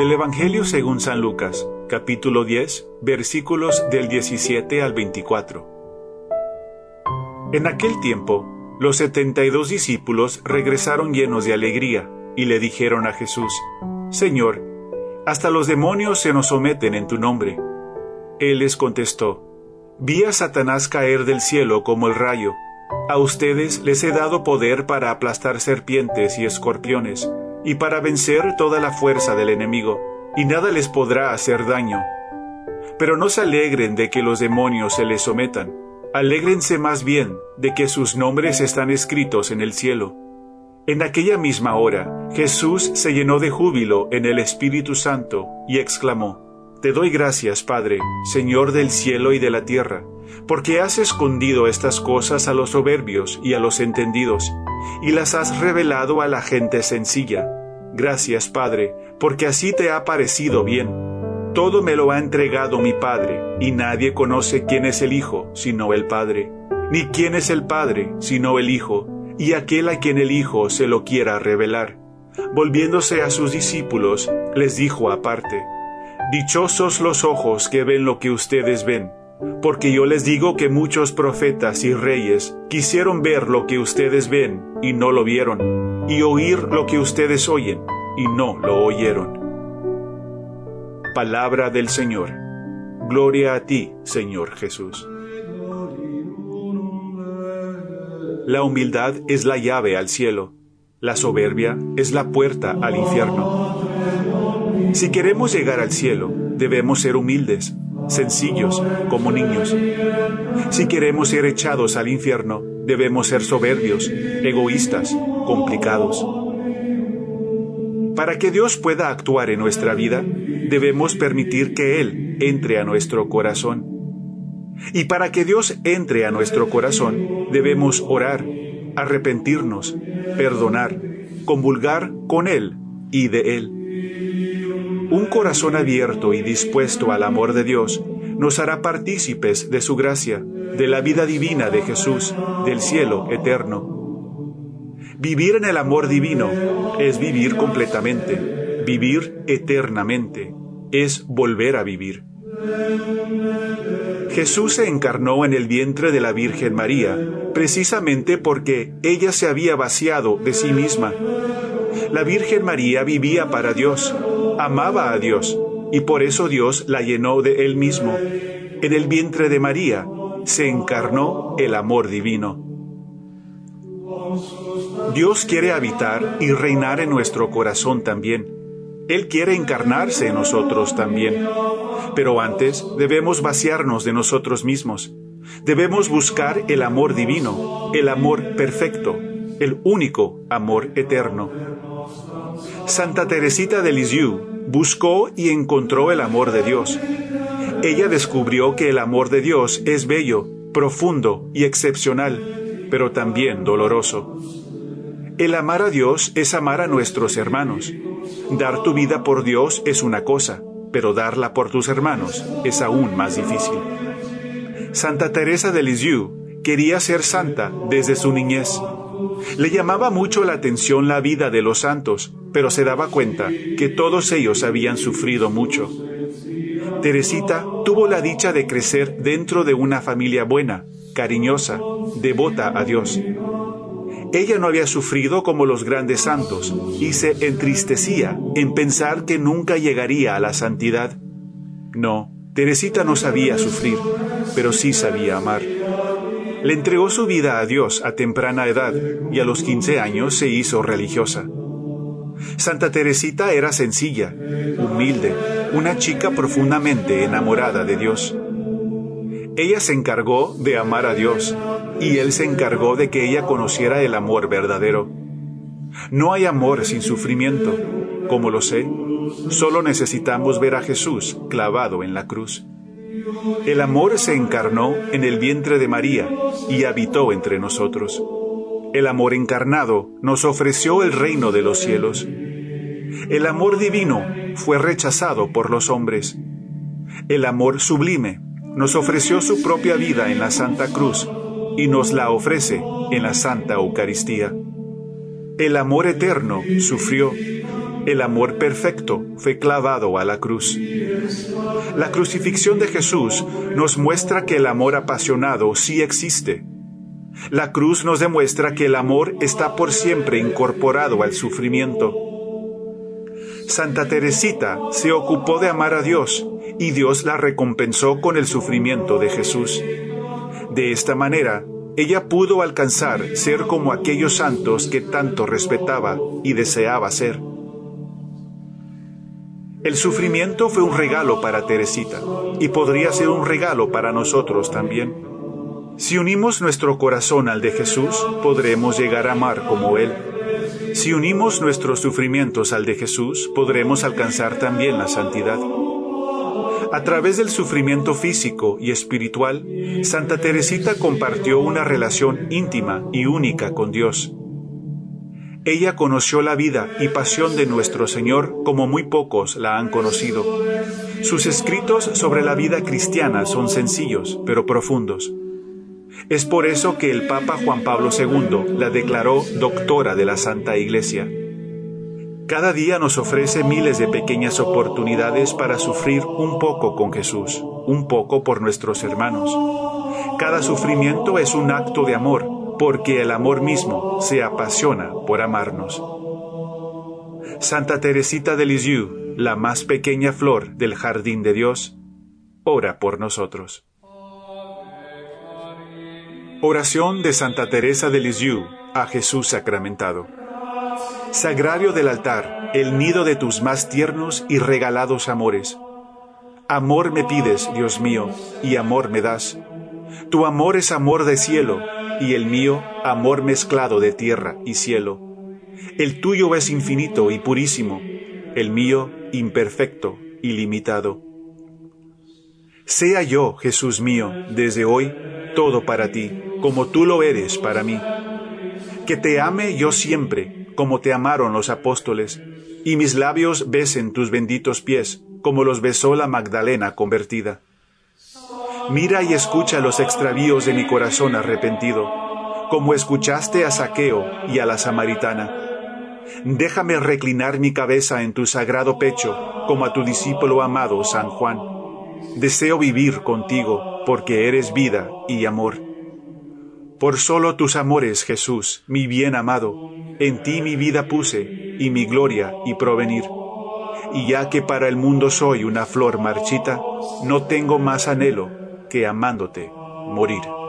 Del Evangelio según San Lucas, capítulo 10, versículos del 17 al 24. En aquel tiempo, los setenta y dos discípulos regresaron llenos de alegría y le dijeron a Jesús, Señor, hasta los demonios se nos someten en tu nombre. Él les contestó, Vi a Satanás caer del cielo como el rayo. A ustedes les he dado poder para aplastar serpientes y escorpiones y para vencer toda la fuerza del enemigo, y nada les podrá hacer daño. Pero no se alegren de que los demonios se les sometan, alégrense más bien de que sus nombres están escritos en el cielo. En aquella misma hora, Jesús se llenó de júbilo en el Espíritu Santo y exclamó, Te doy gracias, Padre, Señor del cielo y de la tierra, porque has escondido estas cosas a los soberbios y a los entendidos, y las has revelado a la gente sencilla. Gracias, Padre, porque así te ha parecido bien. Todo me lo ha entregado mi Padre, y nadie conoce quién es el Hijo, sino el Padre, ni quién es el Padre, sino el Hijo, y aquel a quien el Hijo se lo quiera revelar. Volviéndose a sus discípulos, les dijo aparte, Dichosos los ojos que ven lo que ustedes ven porque yo les digo que muchos profetas y reyes quisieron ver lo que ustedes ven y no lo vieron, y oír lo que ustedes oyen y no lo oyeron. Palabra del Señor. Gloria a ti, Señor Jesús. La humildad es la llave al cielo, la soberbia es la puerta al infierno. Si queremos llegar al cielo, debemos ser humildes sencillos como niños. Si queremos ser echados al infierno, debemos ser soberbios, egoístas, complicados. Para que Dios pueda actuar en nuestra vida, debemos permitir que Él entre a nuestro corazón. Y para que Dios entre a nuestro corazón, debemos orar, arrepentirnos, perdonar, convulgar con Él y de Él. Un corazón abierto y dispuesto al amor de Dios nos hará partícipes de su gracia, de la vida divina de Jesús, del cielo eterno. Vivir en el amor divino es vivir completamente, vivir eternamente, es volver a vivir. Jesús se encarnó en el vientre de la Virgen María, precisamente porque ella se había vaciado de sí misma. La Virgen María vivía para Dios, amaba a Dios y por eso Dios la llenó de Él mismo. En el vientre de María se encarnó el amor divino. Dios quiere habitar y reinar en nuestro corazón también. Él quiere encarnarse en nosotros también. Pero antes debemos vaciarnos de nosotros mismos. Debemos buscar el amor divino, el amor perfecto, el único amor eterno. Santa Teresita de Lisieux buscó y encontró el amor de Dios. Ella descubrió que el amor de Dios es bello, profundo y excepcional, pero también doloroso. El amar a Dios es amar a nuestros hermanos. Dar tu vida por Dios es una cosa, pero darla por tus hermanos es aún más difícil. Santa Teresa de Lisieux quería ser santa desde su niñez. Le llamaba mucho la atención la vida de los santos, pero se daba cuenta que todos ellos habían sufrido mucho. Teresita tuvo la dicha de crecer dentro de una familia buena, cariñosa, devota a Dios. Ella no había sufrido como los grandes santos y se entristecía en pensar que nunca llegaría a la santidad. No, Teresita no sabía sufrir, pero sí sabía amar. Le entregó su vida a Dios a temprana edad y a los 15 años se hizo religiosa. Santa Teresita era sencilla, humilde, una chica profundamente enamorada de Dios. Ella se encargó de amar a Dios y Él se encargó de que ella conociera el amor verdadero. No hay amor sin sufrimiento, como lo sé, solo necesitamos ver a Jesús clavado en la cruz. El amor se encarnó en el vientre de María y habitó entre nosotros. El amor encarnado nos ofreció el reino de los cielos. El amor divino fue rechazado por los hombres. El amor sublime nos ofreció su propia vida en la Santa Cruz y nos la ofrece en la Santa Eucaristía. El amor eterno sufrió el amor perfecto fue clavado a la cruz. La crucifixión de Jesús nos muestra que el amor apasionado sí existe. La cruz nos demuestra que el amor está por siempre incorporado al sufrimiento. Santa Teresita se ocupó de amar a Dios y Dios la recompensó con el sufrimiento de Jesús. De esta manera, ella pudo alcanzar ser como aquellos santos que tanto respetaba y deseaba ser. El sufrimiento fue un regalo para Teresita y podría ser un regalo para nosotros también. Si unimos nuestro corazón al de Jesús, podremos llegar a amar como Él. Si unimos nuestros sufrimientos al de Jesús, podremos alcanzar también la santidad. A través del sufrimiento físico y espiritual, Santa Teresita compartió una relación íntima y única con Dios. Ella conoció la vida y pasión de nuestro Señor como muy pocos la han conocido. Sus escritos sobre la vida cristiana son sencillos, pero profundos. Es por eso que el Papa Juan Pablo II la declaró doctora de la Santa Iglesia. Cada día nos ofrece miles de pequeñas oportunidades para sufrir un poco con Jesús, un poco por nuestros hermanos. Cada sufrimiento es un acto de amor, porque el amor mismo se apasiona por amarnos. Santa Teresita de Lisieux, la más pequeña flor del jardín de Dios, ora por nosotros. Oración de Santa Teresa de Lisieux a Jesús sacramentado. Sagrario del altar, el nido de tus más tiernos y regalados amores. Amor me pides, Dios mío, y amor me das. Tu amor es amor de cielo, y el mío amor mezclado de tierra y cielo. El tuyo es infinito y purísimo, el mío imperfecto y limitado. Sea yo, Jesús mío, desde hoy, todo para ti, como tú lo eres para mí. Que te ame yo siempre, como te amaron los apóstoles, y mis labios besen tus benditos pies, como los besó la Magdalena convertida. Mira y escucha los extravíos de mi corazón arrepentido, como escuchaste a Saqueo y a la Samaritana. Déjame reclinar mi cabeza en tu sagrado pecho, como a tu discípulo amado San Juan. Deseo vivir contigo, porque eres vida y amor. Por solo tus amores, Jesús, mi bien amado, en ti mi vida puse, y mi gloria y provenir. Y ya que para el mundo soy una flor marchita, no tengo más anhelo que amándote morir.